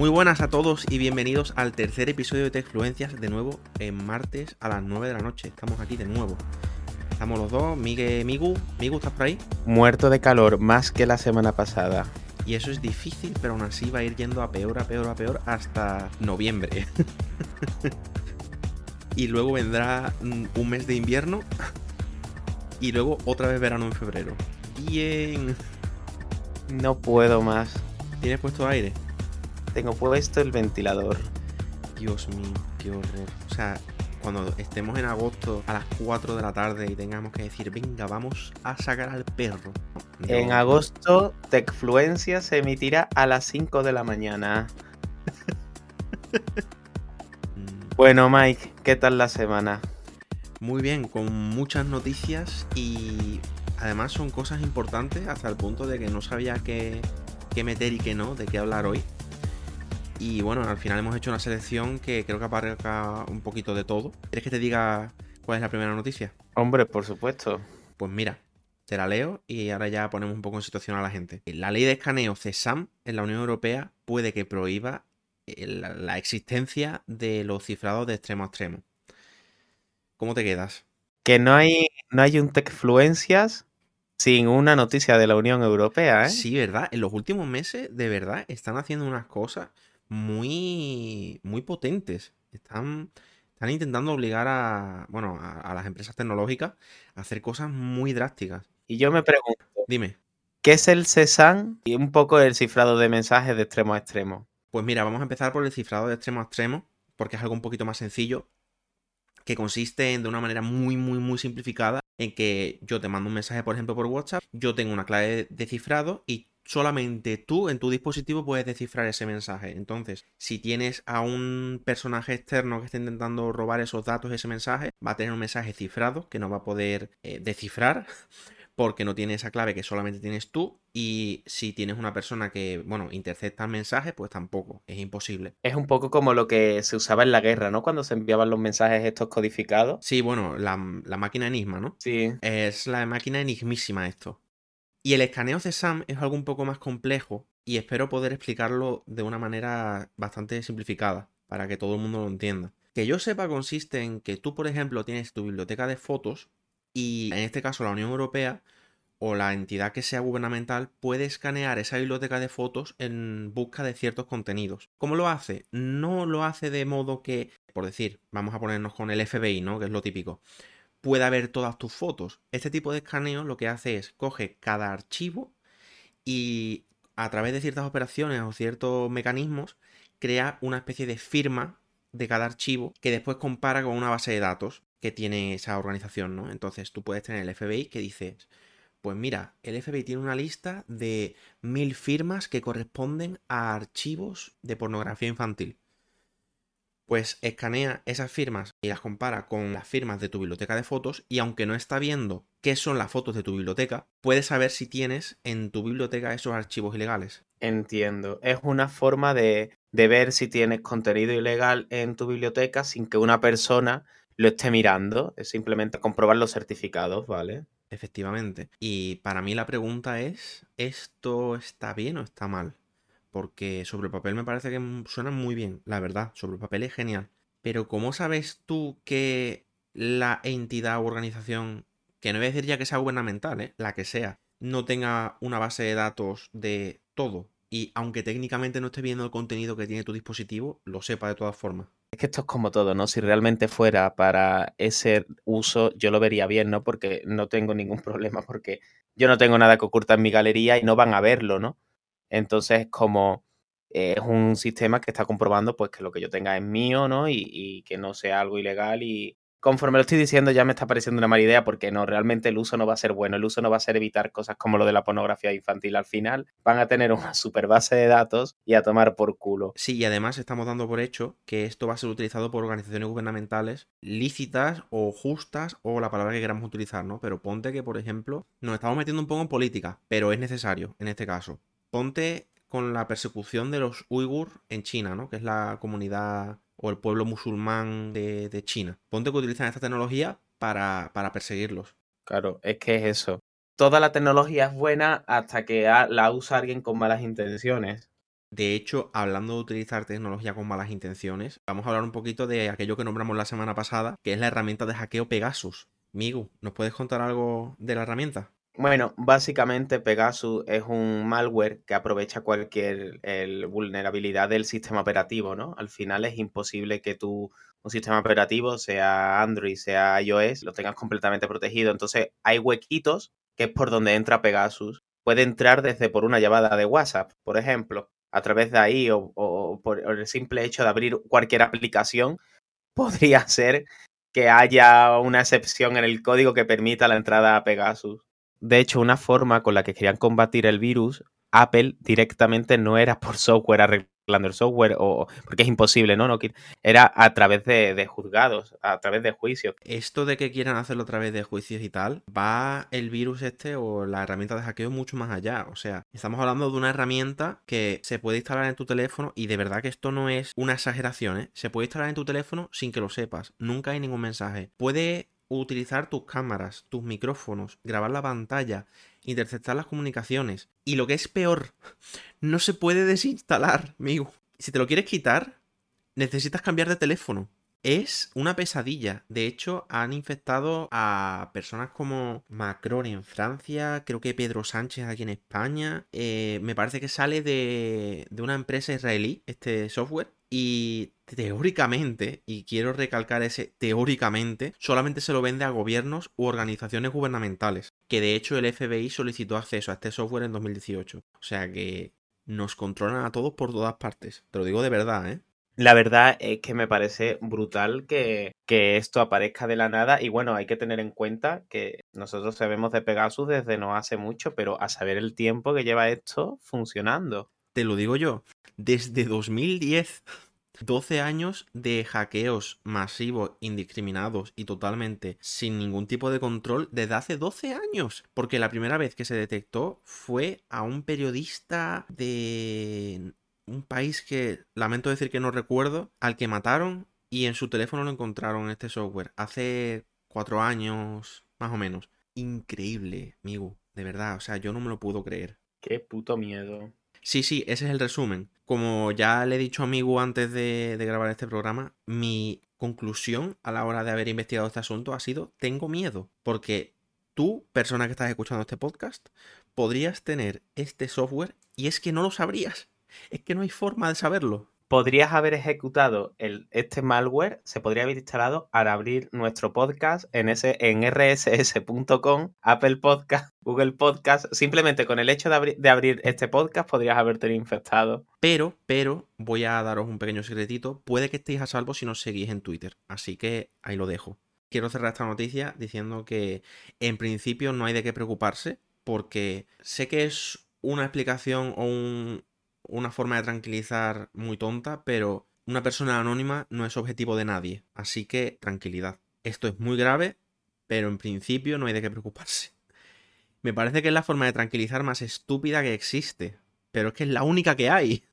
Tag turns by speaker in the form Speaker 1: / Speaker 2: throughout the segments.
Speaker 1: Muy buenas a todos y bienvenidos al tercer episodio de Techfluencias, de nuevo en martes a las 9 de la noche. Estamos aquí de nuevo. Estamos los dos, Migue, Migu. Migu, ¿estás por ahí?
Speaker 2: Muerto de calor, más que la semana pasada.
Speaker 1: Y eso es difícil, pero aún así va a ir yendo a peor, a peor, a peor hasta noviembre. y luego vendrá un mes de invierno y luego otra vez verano en febrero. Bien.
Speaker 2: No puedo más.
Speaker 1: ¿Tienes puesto aire?
Speaker 2: Tengo puesto el ventilador.
Speaker 1: Dios mío, qué horror. O sea, cuando estemos en agosto a las 4 de la tarde y tengamos que decir, venga, vamos a sacar al perro. No.
Speaker 2: En agosto, Techfluencia se emitirá a las 5 de la mañana.
Speaker 1: Mm,
Speaker 2: Bueno, Mike, ¿qué tal la semana?
Speaker 1: Muy bien, con muchas noticias y además son cosas importantes hasta el punto de que no sabía qué, qué meter y qué no, de qué hablar hoy. Y bueno, al final hemos hecho una selección que creo que abarca un poquito de todo. ¿Quieres que te diga cuál es la primera noticia?
Speaker 2: Hombre, por supuesto.
Speaker 1: Pues mira, te la leo y ahora ya ponemos un poco en situación a la gente. La ley de escaneo CESAM en la Unión Europea puede que prohíba eh, la, la existencia de los cifrados de extremo a extremo. ¿Cómo te quedas?
Speaker 2: Que no hay, no hay un Techfluencias sin una noticia de la Unión Europea, ¿eh?
Speaker 1: Sí, ¿verdad? En los últimos meses, de verdad, están haciendo unas cosas muy, muy potentes. Están, están intentando obligar a, bueno, a, a las empresas tecnológicas a hacer cosas muy drásticas.
Speaker 2: Y yo me pregunto,
Speaker 1: Dime.
Speaker 2: ¿qué es el CESAN y un poco el cifrado de mensajes de extremo a extremo?
Speaker 1: Pues mira, vamos a empezar por el cifrado de extremo a extremo, porque es algo un poquito más sencillo, que consiste en, de una manera muy, muy, muy simplificada, en que yo te mando un mensaje, por ejemplo, por WhatsApp, yo tengo una clave de cifrado y solamente tú en tu dispositivo puedes descifrar ese mensaje. Entonces, si tienes a un personaje externo que esté intentando robar esos datos, ese mensaje, va a tener un mensaje cifrado que no va a poder eh, descifrar porque no tiene esa clave que solamente tienes tú. Y si tienes una persona que, bueno, intercepta el mensaje, pues tampoco, es imposible.
Speaker 2: Es un poco como lo que se usaba en la guerra, ¿no? Cuando se enviaban los mensajes estos codificados.
Speaker 1: Sí, bueno, la, la máquina enigma, ¿no?
Speaker 2: Sí.
Speaker 1: Es la máquina enigmísima esto. Y el escaneo CESAM es algo un poco más complejo y espero poder explicarlo de una manera bastante simplificada para que todo el mundo lo entienda. Que yo sepa consiste en que tú, por ejemplo, tienes tu biblioteca de fotos y en este caso la Unión Europea o la entidad que sea gubernamental puede escanear esa biblioteca de fotos en busca de ciertos contenidos. ¿Cómo lo hace? No lo hace de modo que, por decir, vamos a ponernos con el FBI, ¿no? Que es lo típico pueda ver todas tus fotos. Este tipo de escaneo lo que hace es coge cada archivo y a través de ciertas operaciones o ciertos mecanismos crea una especie de firma de cada archivo que después compara con una base de datos que tiene esa organización, ¿no? Entonces tú puedes tener el FBI que dices, pues mira, el FBI tiene una lista de mil firmas que corresponden a archivos de pornografía infantil pues escanea esas firmas y las compara con las firmas de tu biblioteca de fotos y aunque no está viendo qué son las fotos de tu biblioteca, puede saber si tienes en tu biblioteca esos archivos ilegales.
Speaker 2: Entiendo. Es una forma de, de ver si tienes contenido ilegal en tu biblioteca sin que una persona lo esté mirando. Es simplemente comprobar los certificados, ¿vale?
Speaker 1: Efectivamente. Y para mí la pregunta es, ¿esto está bien o está mal? Porque sobre el papel me parece que suena muy bien, la verdad, sobre el papel es genial. Pero ¿cómo sabes tú que la entidad o organización, que no voy a decir ya que sea gubernamental, ¿eh? la que sea, no tenga una base de datos de todo? Y aunque técnicamente no esté viendo el contenido que tiene tu dispositivo, lo sepa de todas formas.
Speaker 2: Es que esto es como todo, ¿no? Si realmente fuera para ese uso, yo lo vería bien, ¿no? Porque no tengo ningún problema, porque yo no tengo nada que ocultar en mi galería y no van a verlo, ¿no? Entonces, como es un sistema que está comprobando pues que lo que yo tenga es mío, ¿no? Y, y, que no sea algo ilegal. Y conforme lo estoy diciendo ya me está pareciendo una mala idea porque no, realmente el uso no va a ser bueno. El uso no va a ser evitar cosas como lo de la pornografía infantil. Al final van a tener una super base de datos y a tomar por culo.
Speaker 1: Sí, y además estamos dando por hecho que esto va a ser utilizado por organizaciones gubernamentales lícitas o justas o la palabra que queramos utilizar, ¿no? Pero ponte que, por ejemplo, nos estamos metiendo un poco en política, pero es necesario en este caso ponte con la persecución de los uigur en China, ¿no? Que es la comunidad o el pueblo musulmán de, de China. Ponte que utilizan esta tecnología para, para, perseguirlos.
Speaker 2: Claro, es que es eso. Toda la tecnología es buena hasta que la usa alguien con malas intenciones.
Speaker 1: De hecho, hablando de utilizar tecnología con malas intenciones, vamos a hablar un poquito de aquello que nombramos la semana pasada, que es la herramienta de hackeo Pegasus. Migu, ¿nos puedes contar algo de la herramienta?
Speaker 2: Bueno, básicamente Pegasus es un malware que aprovecha cualquier vulnerabilidad del sistema operativo, ¿no? Al final es imposible que tú, un sistema operativo, sea Android, sea iOS, lo tengas completamente protegido. Entonces hay huequitos que es por donde entra Pegasus. Puede entrar desde por una llamada de WhatsApp, por ejemplo, a través de ahí o, por el simple hecho de abrir cualquier aplicación, podría ser que haya una excepción en el código que permita la entrada a Pegasus. De hecho, una forma con la que querían combatir el virus, Apple directamente no era por software arreglando el software, o, porque es imposible, ¿no? no era a través de, juzgados, a través de juicios.
Speaker 1: Esto de que quieran hacerlo a través de juicios y tal, va el virus este o la herramienta de hackeo mucho más allá. O sea, estamos hablando de una herramienta que se puede instalar en tu teléfono y de verdad que esto no es una exageración, ¿eh? Se puede instalar en tu teléfono sin que lo sepas. Nunca hay ningún mensaje. Puede utilizar tus cámaras, tus micrófonos, grabar la pantalla, interceptar las comunicaciones. Y lo que es peor, no se puede desinstalar, amigo. Si te lo quieres quitar, necesitas cambiar de teléfono. Es una pesadilla. De hecho, han infectado a personas como Macron en Francia, creo que Pedro Sánchez aquí en España. Eh, me parece que sale de, de una empresa israelí, este software. Y teóricamente, y quiero recalcar ese teóricamente, solamente se lo vende a gobiernos u organizaciones gubernamentales, que de hecho el FBI solicitó acceso a este software en 2018. O sea que nos controlan a todos por todas partes. Te lo digo de verdad, ¿eh?
Speaker 2: La verdad es que me parece brutal que, que, esto aparezca de la nada y bueno, hay que tener en cuenta que nosotros sabemos de Pegasus desde no hace mucho, pero a saber el tiempo que lleva esto funcionando.
Speaker 1: Te lo digo yo, desde 2010 12 años de hackeos masivos, indiscriminados y totalmente sin ningún tipo de control desde hace 12 años. Porque la primera vez que se detectó fue a un periodista de un país que lamento decir que no recuerdo, al que mataron y en su teléfono lo encontraron este software. Hace cuatro años, más o menos. Increíble, amigo. De verdad, o sea, yo no me lo puedo creer.
Speaker 2: Qué puto miedo.
Speaker 1: Sí, sí, ese es el resumen. Como ya le he dicho a amigo antes de, grabar este programa, mi conclusión a la hora de haber investigado este asunto ha sido tengo miedo. Porque tú, persona que estás escuchando este podcast, podrías tener este software y es que no lo sabrías. Es que no hay forma de saberlo
Speaker 2: podrías haber ejecutado el, este malware, se podría haber instalado al abrir nuestro podcast en, en rss.com, Apple Podcast, Google Podcast. Simplemente con el hecho de, de abrir este podcast podrías haberte infectado.
Speaker 1: Pero, pero, voy a daros un pequeño secretito. Puede que estéis a salvo si nos seguís en Twitter. Así que ahí lo dejo. Quiero cerrar esta noticia diciendo que en principio no hay de qué preocuparse porque sé que es una explicación o un, una forma de tranquilizar muy tonta, pero una persona anónima no es objetivo de nadie, así que tranquilidad. Esto es muy grave, pero en principio no hay de qué preocuparse. Me parece que es la forma de tranquilizar más estúpida que existe, pero es que es la única que hay.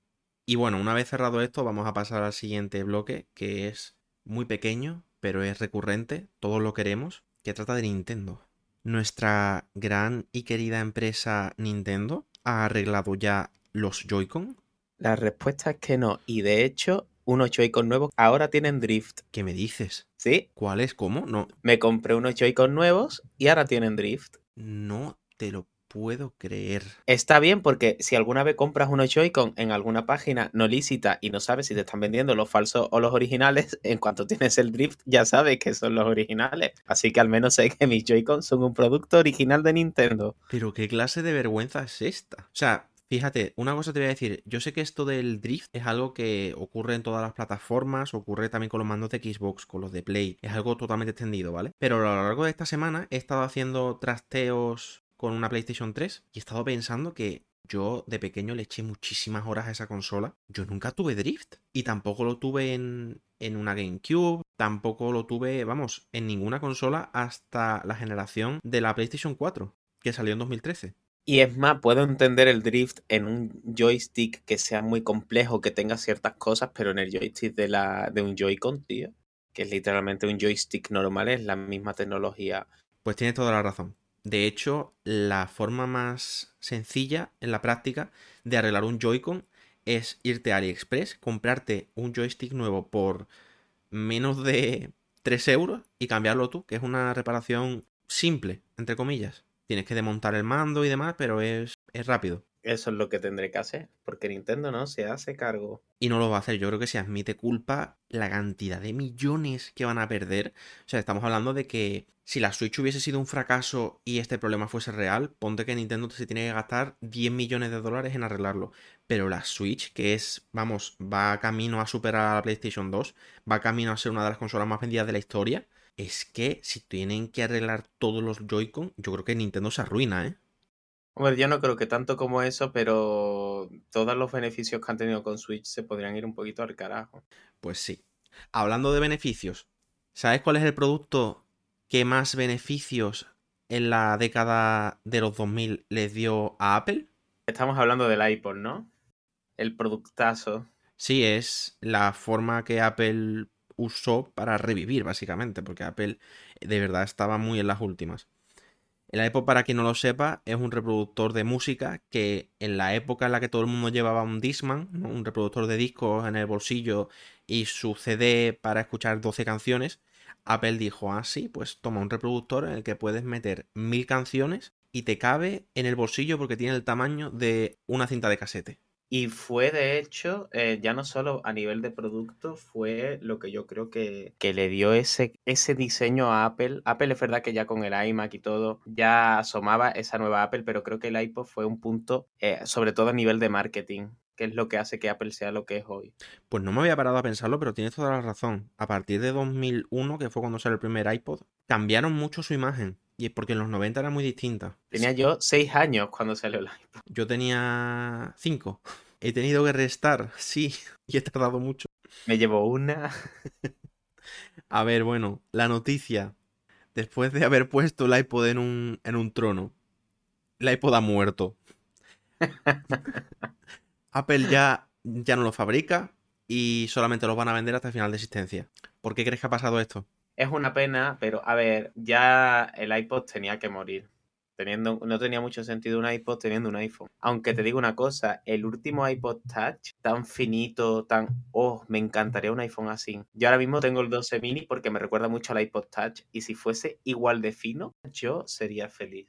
Speaker 1: Y bueno, una vez cerrado esto, vamos a pasar al siguiente bloque, que es muy pequeño, pero es recurrente, todos lo queremos, que trata de Nintendo. Nuestra gran y querida empresa Nintendo ha arreglado ya los Joy-Con?
Speaker 2: La respuesta es que no. Y de hecho, unos Joy-Con nuevos ahora tienen drift.
Speaker 1: ¿Qué me dices?
Speaker 2: ¿Sí?
Speaker 1: ¿Cuáles? ¿Cómo? No.
Speaker 2: Me compré unos Joy-Con nuevos y ahora tienen drift.
Speaker 1: No te lo puedo creer.
Speaker 2: Está bien porque si alguna vez compras unos Joy-Con en alguna página no lícita y no sabes si te están vendiendo los falsos o los originales, en cuanto tienes el drift ya sabes que son los originales. Así que al menos sé que mis Joy-Con son un producto original de Nintendo.
Speaker 1: Pero qué clase de vergüenza es esta. O sea, Fíjate, una cosa te voy a decir, yo sé que esto del drift es algo que ocurre en todas las plataformas, ocurre también con los mandos de Xbox, con los de Play, es algo totalmente extendido, ¿vale? Pero a lo largo de esta semana he estado haciendo trasteos con una PlayStation 3 y he estado pensando que yo de pequeño le eché muchísimas horas a esa consola. Yo nunca tuve drift y tampoco lo tuve en, en una GameCube, tampoco lo tuve, vamos, en ninguna consola hasta la generación de la PlayStation 4, que salió en 2013.
Speaker 2: Y es más, puedo entender el drift en un joystick que sea muy complejo, que tenga ciertas cosas, pero en el joystick de, la, de un Joy-Con, tío, que es literalmente un joystick normal, es la misma tecnología.
Speaker 1: Pues tienes toda la razón. De hecho, la forma más sencilla en la práctica de arreglar un Joy-Con es irte a AliExpress, comprarte un joystick nuevo por menos de 3 euros y cambiarlo tú, que es una reparación simple, entre comillas. Tienes que desmontar el mando y demás, pero es, es rápido.
Speaker 2: Eso es lo que tendré que hacer, porque Nintendo no se hace cargo.
Speaker 1: Y no lo va a hacer. Yo creo que si admite culpa, la cantidad de millones que van a perder. O sea, estamos hablando de que si la Switch hubiese sido un fracaso y este problema fuese real, ponte que Nintendo se tiene que gastar 10 millones de dólares en arreglarlo. Pero la Switch, que es, vamos, va camino a superar a la PlayStation 2, va camino a ser una de las consolas más vendidas de la historia, es que si tienen que arreglar todos los Joy-Con, yo creo que Nintendo se arruina, ¿eh?
Speaker 2: Hombre, yo no creo que tanto como eso, pero todos los beneficios que han tenido con Switch se podrían ir un poquito al carajo.
Speaker 1: Pues sí. Hablando de beneficios, ¿sabes cuál es el producto que más beneficios en la década de los 2000 les dio a Apple?
Speaker 2: Estamos hablando del iPod, ¿no? El productazo.
Speaker 1: Sí, es la forma que Apple usó para revivir, básicamente, porque Apple de verdad estaba muy en las últimas. El iPod, para quien no lo sepa, es un reproductor de música que en la época en la que todo el mundo llevaba un Discman, un reproductor de discos en el bolsillo y su CD para escuchar 12 canciones, Apple dijo, ah, sí, pues toma un reproductor en el que puedes meter mil canciones y te cabe en el bolsillo porque tiene el tamaño de una cinta de casete.
Speaker 2: Y fue de hecho, eh, ya no solo a nivel de producto, fue lo que yo creo que, que, le dio ese, ese diseño a Apple. Apple es verdad que ya con el iMac y todo ya asomaba esa nueva Apple, pero creo que el iPod fue un punto, eh, sobre todo a nivel de marketing, que es lo que hace que Apple sea lo que es hoy.
Speaker 1: Pues no me había parado a pensarlo, pero tienes toda la razón. A partir de 2001, que fue cuando salió el primer iPod, cambiaron mucho su imagen. Y es porque en los 90 era muy distinta.
Speaker 2: Tenía yo 6 años cuando salió el iPod.
Speaker 1: Yo tenía 5. He tenido que restar, sí, y he tardado mucho.
Speaker 2: Me llevo una.
Speaker 1: a ver, bueno, la noticia. Después de haber puesto el iPod en un, en un trono, el iPod ha muerto. Apple ya, ya no lo fabrica y solamente lo van a vender hasta el final de existencia. ¿Por qué crees que ha pasado esto?
Speaker 2: Es una pena, pero a ver, ya el iPod tenía que morir. Teniendo, no tenía mucho sentido un iPod teniendo un iPhone. Aunque te digo una cosa, el último iPod Touch, tan finito, tan... Oh, me encantaría un iPhone así. Yo ahora mismo tengo el 12 mini porque me recuerda mucho al iPod Touch y si fuese igual de fino, yo sería feliz.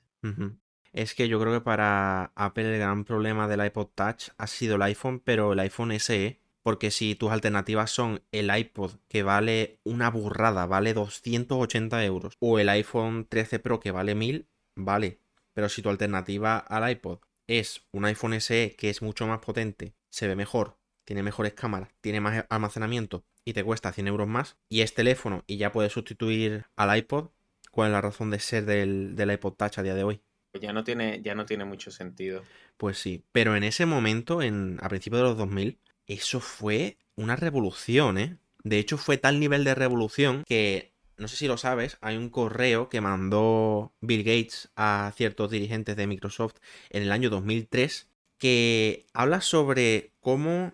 Speaker 1: Es que yo creo que para Apple el gran problema del iPod Touch ha sido el iPhone, pero el iPhone SE. Porque si tus alternativas son el iPod que vale una burrada, vale 280 euros, o el iPhone 13 Pro que vale 1000, vale. Pero si tu alternativa al iPod es un iPhone SE que es mucho más potente, se ve mejor, tiene mejores cámaras, tiene más almacenamiento y te cuesta 100 euros más, y es teléfono y ya puedes sustituir al iPod, ¿cuál es la razón de ser del, del iPod Touch a día de hoy?
Speaker 2: Ya no, tiene, ya no tiene mucho sentido.
Speaker 1: Pues sí, pero en ese momento, en, a principios de los 2000, eso fue una revolución, ¿eh? De hecho, fue tal nivel de revolución que, no sé si lo sabes, hay un correo que mandó Bill Gates a ciertos dirigentes de Microsoft en el año 2003 que habla sobre cómo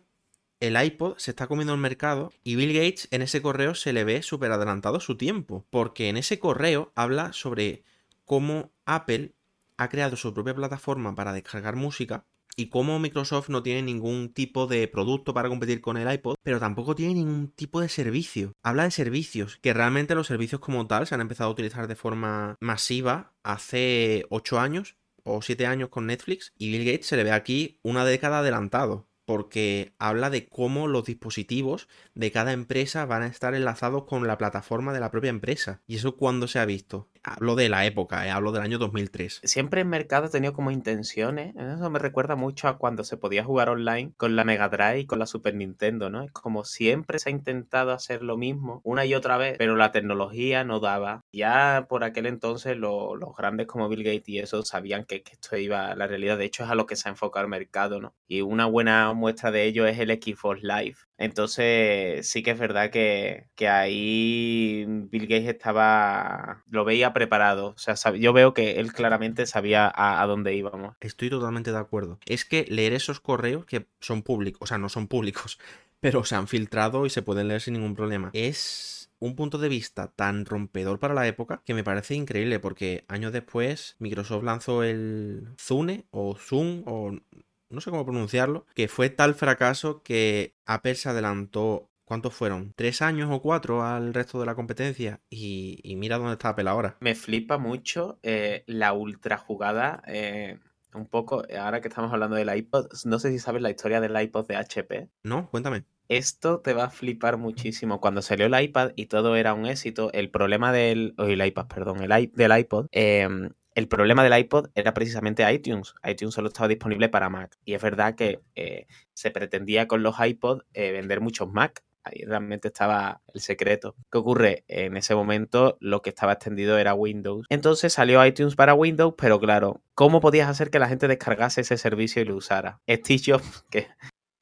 Speaker 1: el iPod se está comiendo el mercado y Bill Gates en ese correo se le ve súper adelantado su tiempo, porque en ese correo habla sobre cómo Apple ha creado su propia plataforma para descargar música y como Microsoft no tiene ningún tipo de producto para competir con el iPod, pero tampoco tiene ningún tipo de servicio. Habla de servicios, que realmente los servicios como tal se han empezado a utilizar de forma masiva hace 8 años o 7 años con Netflix y Bill Gates se le ve aquí una década adelantado porque habla de cómo los dispositivos de cada empresa van a estar enlazados con la plataforma de la propia empresa. ¿Y eso cuándo se ha visto? Hablo de la época, ¿eh? hablo del año 2003.
Speaker 2: Siempre el mercado ha tenido como intenciones. Eso me recuerda mucho a cuando se podía jugar online con la Mega Drive y con la Super Nintendo, ¿no? Es como siempre se ha intentado hacer lo mismo una y otra vez, pero la tecnología no daba. Ya por aquel entonces los grandes como Bill Gates y eso sabían que, que, esto iba a la realidad. De hecho, es a lo que se ha enfocado el mercado, ¿no? Y una buena muestra de ello es el Xbox Live. Entonces, sí que es verdad que, que, ahí Bill Gates estaba, lo veía preparado. O sea, yo veo que él claramente sabía a, a, dónde íbamos.
Speaker 1: Estoy totalmente de acuerdo. Es que leer esos correos que son públicos, o sea, no son públicos, pero se han filtrado y se pueden leer sin ningún problema. Es un punto de vista tan rompedor para la época que me parece increíble porque años después Microsoft lanzó el Zune o Zoom o no sé cómo pronunciarlo, que fue tal fracaso que Apple se adelantó ¿Cuántos fueron? ¿Tres años o cuatro al resto de la competencia? Y, mira dónde está Apple ahora.
Speaker 2: Me flipa mucho eh, la ultra jugada. Eh, un poco, ahora que estamos hablando del iPod, no sé si sabes la historia del iPod de HP.
Speaker 1: No, cuéntame.
Speaker 2: Esto te va a flipar muchísimo. Cuando salió el iPad y todo era un éxito, el problema del. El iPad, perdón, el del iPod. Em, el problema del iPod era precisamente iTunes. iTunes solo estaba disponible para Mac. Y es verdad que eh, se pretendía con los iPod vender muchos Mac ahí realmente estaba el secreto. ¿Qué ocurre? En ese momento lo que estaba extendido era Windows. Entonces salió iTunes para Windows, pero claro, ¿cómo podías hacer que la gente descargase ese servicio y lo usara? Steve Jobs, que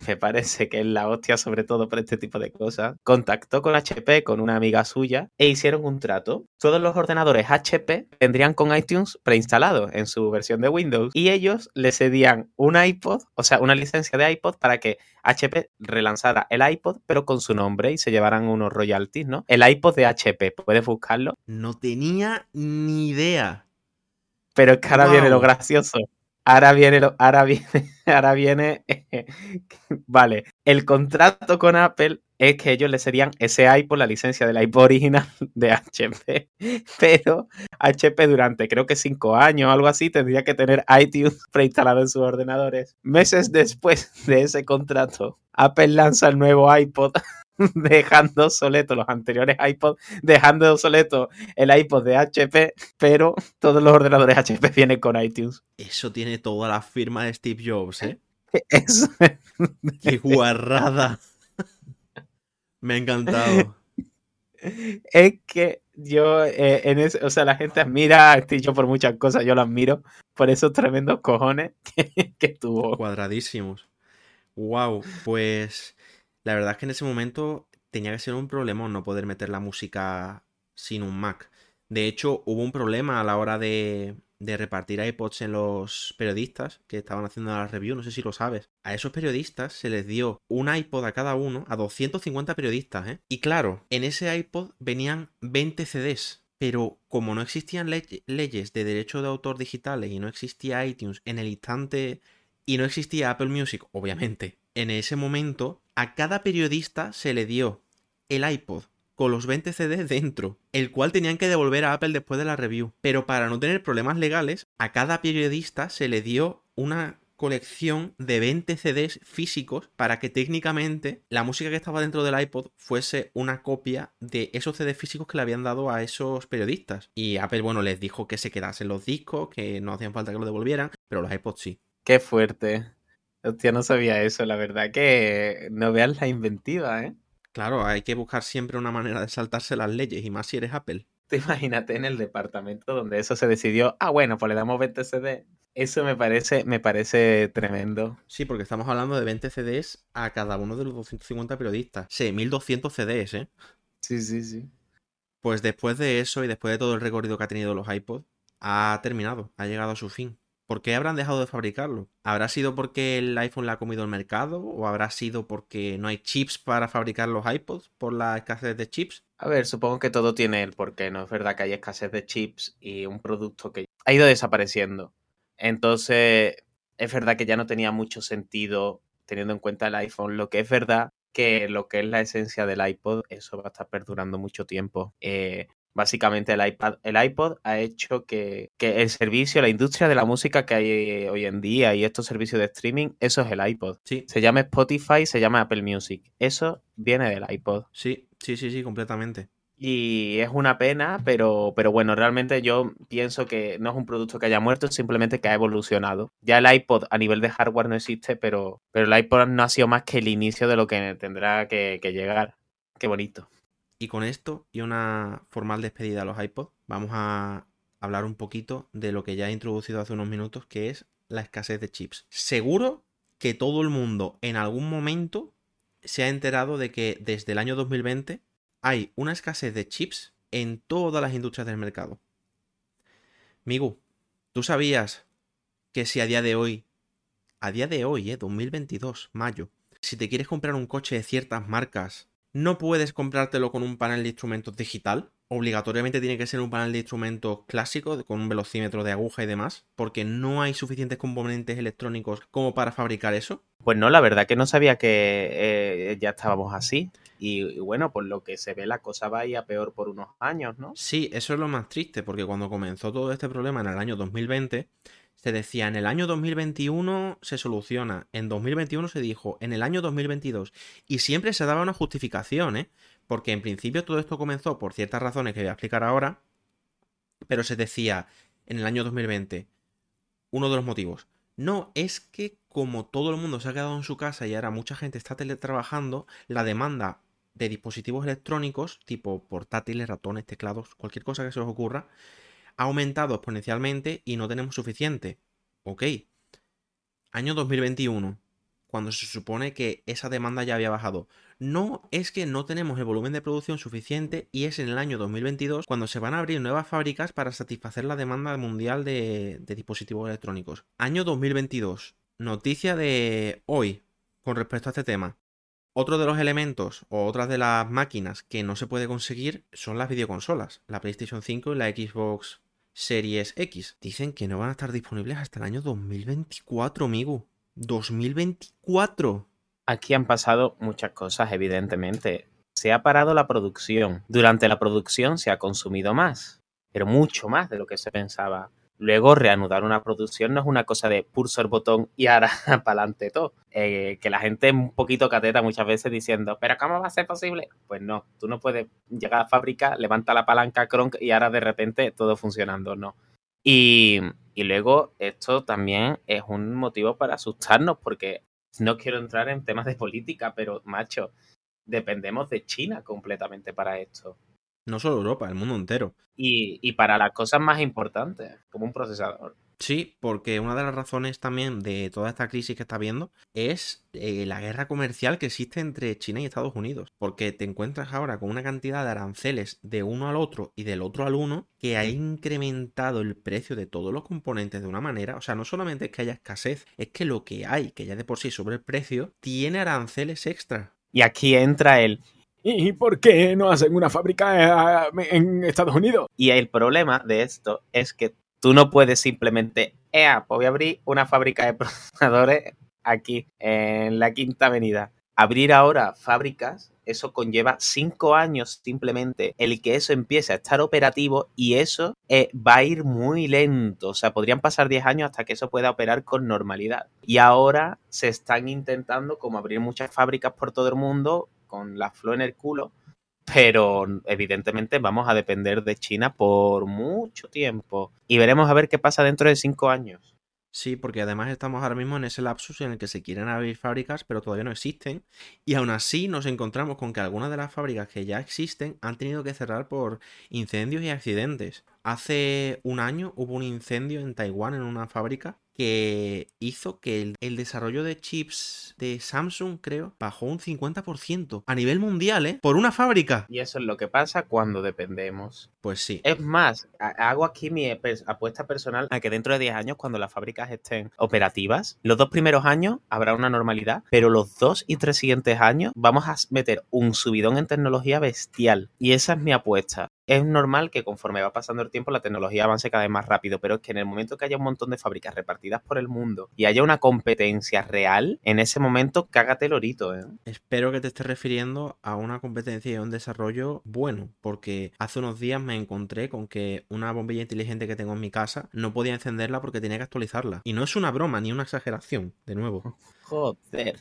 Speaker 2: me parece que es la hostia sobre todo por este tipo de cosas, contactó con HP, con una amiga suya, e hicieron un trato. Todos los ordenadores HP vendrían con iTunes preinstalado en su versión de Windows y ellos le cedían un iPod, o sea, una licencia de iPod para que HP relanzara el iPod, pero con su nombre y se llevaran unos royalties, ¿no? El iPod de HP, ¿puedes buscarlo?
Speaker 1: No tenía ni idea.
Speaker 2: Pero es que ahora viene lo gracioso. Ahora viene, ahora viene, ahora viene, vale, el contrato con Apple es que ellos le serían ese iPod, la licencia del iPod original de HP, pero HP durante creo que cinco años o algo así tendría que tener iTunes preinstalado en sus ordenadores. Meses después de ese contrato, Apple lanza el nuevo iPod dejando obsoleto los anteriores iPods, dejando obsoleto el iPod de HP, pero todos los ordenadores HP vienen con iTunes.
Speaker 1: Eso tiene toda la firma de Steve Jobs, ¿eh? Eso. ¡Qué guarrada! Me ha encantado.
Speaker 2: Es que yo, eh, en ese, o sea, la gente admira a Steve Jobs por muchas cosas, yo lo admiro por esos tremendos cojones que, que tuvo.
Speaker 1: Cuadradísimos. Wow, pues la verdad es que en ese momento tenía que ser un problema no poder meter la música sin un Mac. De hecho, hubo un problema a la hora de, de repartir iPods en los periodistas que estaban haciendo la review, no sé si lo sabes. A esos periodistas se les dio un iPod a cada uno, a 250 periodistas, ¿eh? Y claro, en ese iPod venían 20 CDs. Pero como no existían leyes de derecho de autor digitales y no existía iTunes en el instante y no existía Apple Music, obviamente, en ese momento a cada periodista se le dio el iPod con los 20 CDs dentro, el cual tenían que devolver a Apple después de la review. Pero para no tener problemas legales, a cada periodista se le dio una colección de 20 CDs físicos para que técnicamente la música que estaba dentro del iPod fuese una copia de esos CDs físicos que le habían dado a esos periodistas. Y Apple, bueno, les dijo que se quedasen los discos, que no hacían falta que lo devolvieran, pero los iPods sí.
Speaker 2: Qué fuerte. Hostia, no sabía eso, la verdad que no veas la inventiva, ¿eh?
Speaker 1: Claro, hay que buscar siempre una manera de saltarse las leyes, y más si eres Apple.
Speaker 2: Te imagínate en el departamento donde eso se decidió, ah, bueno, pues le damos 20 CD. Eso me parece, me parece tremendo.
Speaker 1: Sí, porque estamos hablando de 20 CDs a cada uno de los 250 periodistas. Sí, 1200 CDs, ¿eh?
Speaker 2: Sí, sí, sí.
Speaker 1: Pues después de eso y después de todo el recorrido que ha tenido los iPods, ha terminado, ha llegado a su fin. ¿Por qué habrán dejado de fabricarlo? ¿Habrá sido porque el iPhone le ha comido el mercado? ¿O habrá sido porque no hay chips para fabricar los iPods por la escasez de chips?
Speaker 2: A ver, supongo que todo tiene el porqué. No es verdad que hay escasez de chips y un producto que ha ido desapareciendo. Entonces, es verdad que ya no tenía mucho sentido teniendo en cuenta el iPhone. Lo que es verdad que lo que es la esencia del iPod, eso va a estar perdurando mucho tiempo. Eh, Básicamente el iPad, el iPod ha hecho que, el servicio, la industria de la música que hay hoy en día y estos servicios de streaming, eso es el iPod.
Speaker 1: Sí.
Speaker 2: Se llama Spotify, se llama Apple Music. Eso viene del iPod.
Speaker 1: Sí, sí, sí, sí, completamente.
Speaker 2: Y es una pena, pero, pero bueno, realmente yo pienso que no es un producto que haya muerto, simplemente que ha evolucionado. Ya el iPod a nivel de hardware no existe, pero, pero el iPod no ha sido más que el inicio de lo que tendrá que, que llegar. Qué bonito.
Speaker 1: Y con esto y una formal despedida a los iPods, vamos a hablar un poquito de lo que ya he introducido hace unos minutos, que es la escasez de chips. Seguro que todo el mundo en algún momento se ha enterado de que desde el año 2020 hay una escasez de chips en todas las industrias del mercado. Migu, ¿tú sabías que si a día de hoy, a día de hoy, eh, 2022, mayo, si te quieres comprar un coche de ciertas marcas no puedes comprártelo con un panel de instrumentos digital obligatoriamente tiene que ser un panel de instrumentos clásico con un velocímetro de aguja y demás, porque no hay suficientes componentes electrónicos como para fabricar eso.
Speaker 2: Pues no, la verdad que no sabía que eh, ya estábamos así. Y, bueno, por lo que se ve, la cosa va a ir a peor por unos años, ¿no?
Speaker 1: Sí, eso es lo más triste, porque cuando comenzó todo este problema en el año 2020, se decía en el año 2021 se soluciona, en 2021 se dijo, en el año 2022. Y siempre se daba una justificación, ¿eh? Porque en principio todo esto comenzó por ciertas razones que voy a explicar ahora, pero se decía en el año 2020, uno de los motivos, no, es que como todo el mundo se ha quedado en su casa y ahora mucha gente está teletrabajando, la demanda de dispositivos electrónicos, tipo portátiles, ratones, teclados, cualquier cosa que se os ocurra, ha aumentado exponencialmente y no tenemos suficiente. Ok. Año 2021, cuando se supone que esa demanda ya había bajado. No es que no tenemos el volumen de producción suficiente y es en el año 2022 cuando se van a abrir nuevas fábricas para satisfacer la demanda mundial de, dispositivos electrónicos. Año 2022. Noticia de hoy con respecto a este tema. Otro de los elementos o otras de las máquinas que no se puede conseguir son las videoconsolas, la PlayStation 5 y la Xbox Series X. Dicen que no van a estar disponibles hasta el año 2024, amigo. 2024.
Speaker 2: Aquí han pasado muchas cosas, evidentemente. Se ha parado la producción. Durante la producción se ha consumido más, pero mucho más de lo que se pensaba. Luego, reanudar una producción no es una cosa de pulso el botón y ahora para adelante todo. Eh, que la gente es un poquito cateta muchas veces diciendo, ¿pero cómo va a ser posible? Pues no, tú no puedes llegar a la fábrica, levanta la palanca cronk y ahora de repente todo funcionando, no. Y, y luego, esto también es un motivo para asustarnos, porque no quiero entrar en temas de política, pero macho, dependemos de China completamente para esto.
Speaker 1: No solo Europa, el mundo entero.
Speaker 2: Y, y para las cosas más importantes, como un procesador.
Speaker 1: Sí, porque una de las razones también de toda esta crisis que está habiendo es eh, la guerra comercial que existe entre China y Estados Unidos. Porque te encuentras ahora con una cantidad de aranceles de uno al otro y del otro al uno que ha incrementado el precio de todos los componentes de una manera. O sea, no solamente es que haya escasez, es que lo que hay, que ya de por sí sobre el precio, tiene aranceles extra.
Speaker 2: Y aquí entra el
Speaker 3: ¿Y por qué no hacen una fábrica eh, en Estados Unidos?
Speaker 2: Y el problema de esto es que tú no puedes simplemente, ea, pues voy a abrir una fábrica de procesadores aquí en la Quinta Avenida. Abrir ahora fábricas, eso conlleva cinco años simplemente el que eso empiece a estar operativo y eso eh, va a ir muy lento. O sea, podrían pasar 10 años hasta que eso pueda operar con normalidad. Y ahora se están intentando como abrir muchas fábricas por todo el mundo con la flor en el culo, pero evidentemente vamos a depender de China por mucho tiempo y veremos a ver qué pasa dentro de cinco años.
Speaker 1: Sí, porque además estamos ahora mismo en ese lapsus en el que se quieren abrir fábricas, pero todavía no existen. Y aún así nos encontramos con que algunas de las fábricas que ya existen han tenido que cerrar por incendios y accidentes. Hace un año hubo un incendio en Taiwán en una fábrica que hizo que el, desarrollo de chips de Samsung, creo, bajó un 50% a nivel mundial, ¿eh? Por una fábrica.
Speaker 2: Y eso es lo que pasa cuando dependemos.
Speaker 1: Pues sí.
Speaker 2: Es más, hago aquí mi apuesta personal a que dentro de 10 años, cuando las fábricas estén operativas, los dos primeros años habrá una normalidad, pero los dos y tres siguientes años vamos a meter un subidón en tecnología bestial. Y esa es mi apuesta es normal que conforme va pasando el tiempo la tecnología avance cada vez más rápido, pero es que en el momento que haya un montón de fábricas repartidas por el mundo y haya una competencia real, en ese momento cágate el orito. ¿eh?
Speaker 1: Espero que te estés refiriendo a una competencia y a un desarrollo bueno, porque hace unos días me encontré con que una bombilla inteligente que tengo en mi casa no podía encenderla porque tenía que actualizarla. Y no es una broma ni una exageración, de nuevo.
Speaker 2: Joder.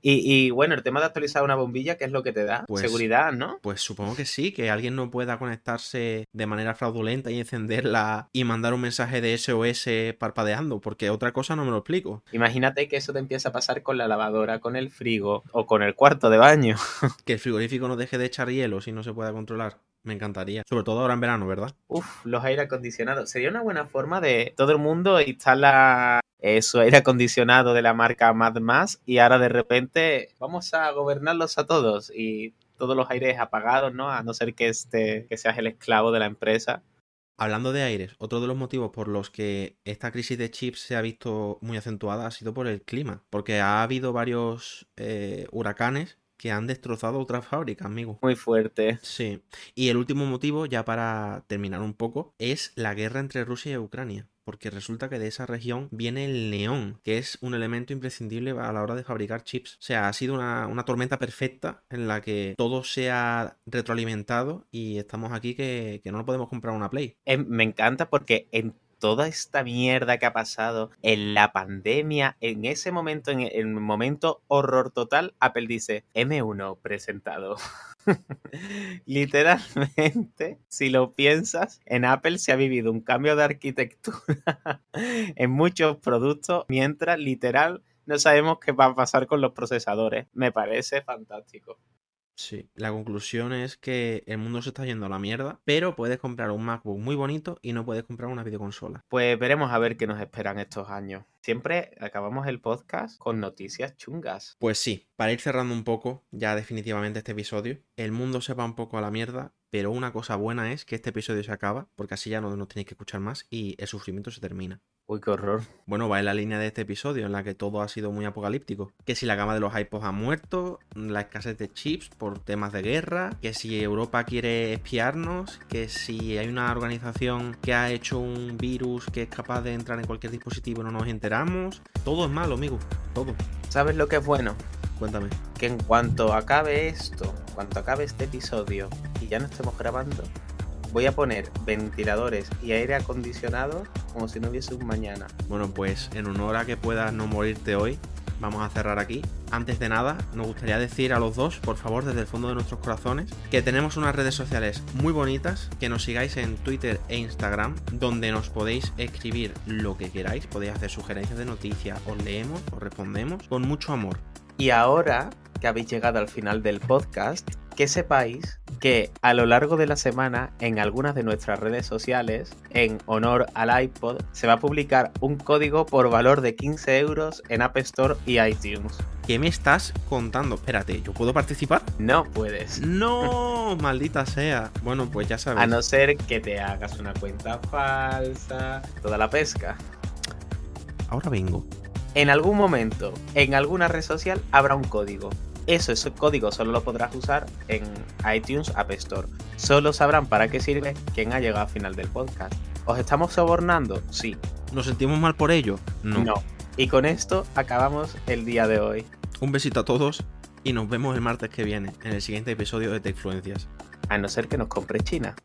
Speaker 2: Y, bueno, el tema de actualizar una bombilla, ¿qué es lo que te da?
Speaker 1: Pues,
Speaker 2: Seguridad, ¿no?
Speaker 1: Pues supongo que sí, que alguien no pueda conectarse de manera fraudulenta y encenderla y mandar un mensaje de SOS parpadeando, porque otra cosa no me lo explico.
Speaker 2: Imagínate que eso te empieza a pasar con la lavadora, con el frigo o con el cuarto de baño.
Speaker 1: que el frigorífico no deje de echar hielo si no se pueda controlar. Me encantaría. Sobre todo ahora en verano, ¿verdad?
Speaker 2: Uf, los aire acondicionados. Sería una buena forma de todo el mundo instala su aire acondicionado de la marca Mad Más y ahora de repente vamos a gobernarlos a todos y todos los aires apagados, ¿no? A no ser que, este, que seas el esclavo de la empresa.
Speaker 1: Hablando de aires, otro de los motivos por los que esta crisis de chips se ha visto muy acentuada ha sido por el clima, porque ha habido varios eh, huracanes que han destrozado otras fábricas, amigo.
Speaker 2: Muy fuerte.
Speaker 1: Sí. Y el último motivo, ya para terminar un poco, es la guerra entre Rusia y Ucrania. Porque resulta que de esa región viene el neón, que es un elemento imprescindible a la hora de fabricar chips. O sea, ha sido una, una tormenta perfecta en la que todo se ha retroalimentado y estamos aquí que, que no podemos comprar una Play.
Speaker 2: Me encanta porque en toda esta mierda que ha pasado en la pandemia, en ese momento, en el momento horror total, Apple dice M1 presentado. Literalmente, si lo piensas, en Apple se ha vivido un cambio de arquitectura en muchos productos, mientras literal no sabemos qué va a pasar con los procesadores. Me parece fantástico.
Speaker 1: Sí, la conclusión es que el mundo se está yendo a la mierda, pero puedes comprar un MacBook muy bonito y no puedes comprar una videoconsola.
Speaker 2: Pues veremos a ver qué nos esperan estos años. Siempre acabamos el podcast con noticias chungas.
Speaker 1: Pues sí, para ir cerrando un poco ya definitivamente este episodio, el mundo se va un poco a la mierda, pero una cosa buena es que este episodio se acaba, porque así ya no nos tenéis que escuchar más y el sufrimiento se termina.
Speaker 2: Uy, qué horror.
Speaker 1: Bueno, va en la línea de este episodio, en la que todo ha sido muy apocalíptico. Que si la gama de los iPods ha muerto, la escasez de chips por temas de guerra, que si Europa quiere espiarnos, que si hay una organización que ha hecho un virus que es capaz de entrar en cualquier dispositivo y no nos enteramos. Todo es malo, amigo. Todo.
Speaker 2: ¿Sabes lo que es bueno?
Speaker 1: Cuéntame.
Speaker 2: Que en cuanto acabe esto, cuanto acabe este episodio y ya no estemos grabando, voy a poner ventiladores y aire acondicionado como si no hubiese un mañana.
Speaker 1: Bueno, pues en honor a que puedas no morirte hoy, vamos a cerrar aquí. Antes de nada, nos gustaría decir a los dos, por favor, desde el fondo de nuestros corazones, que tenemos unas redes sociales muy bonitas, que nos sigáis en Twitter e Instagram, donde nos podéis escribir lo que queráis, podéis hacer sugerencias de noticias, os leemos, os respondemos, con mucho amor.
Speaker 2: Y ahora que habéis llegado al final del podcast, que sepáis que a lo largo de la semana en algunas de nuestras redes sociales, en honor al iPod, se va a publicar un código por valor de 15 euros en App Store y iTunes.
Speaker 1: ¿Qué me estás contando? Espérate, ¿yo puedo participar?
Speaker 2: No puedes.
Speaker 1: No, maldita sea. Bueno, pues ya sabes.
Speaker 2: A no ser que te hagas una cuenta falsa, toda la pesca.
Speaker 1: Ahora vengo.
Speaker 2: En algún momento, en alguna red social, habrá un código. Eso, ese código solo lo podrás usar en iTunes App Store. Solo sabrán para qué sirve quien ha llegado al final del podcast. ¿Os estamos sobornando? Sí.
Speaker 1: ¿Nos sentimos mal por ello? No.
Speaker 2: No. Y con esto acabamos el día de hoy.
Speaker 1: Un besito a todos y nos vemos el martes que viene en el siguiente episodio de Techfluencias.
Speaker 2: A no ser que nos compre China.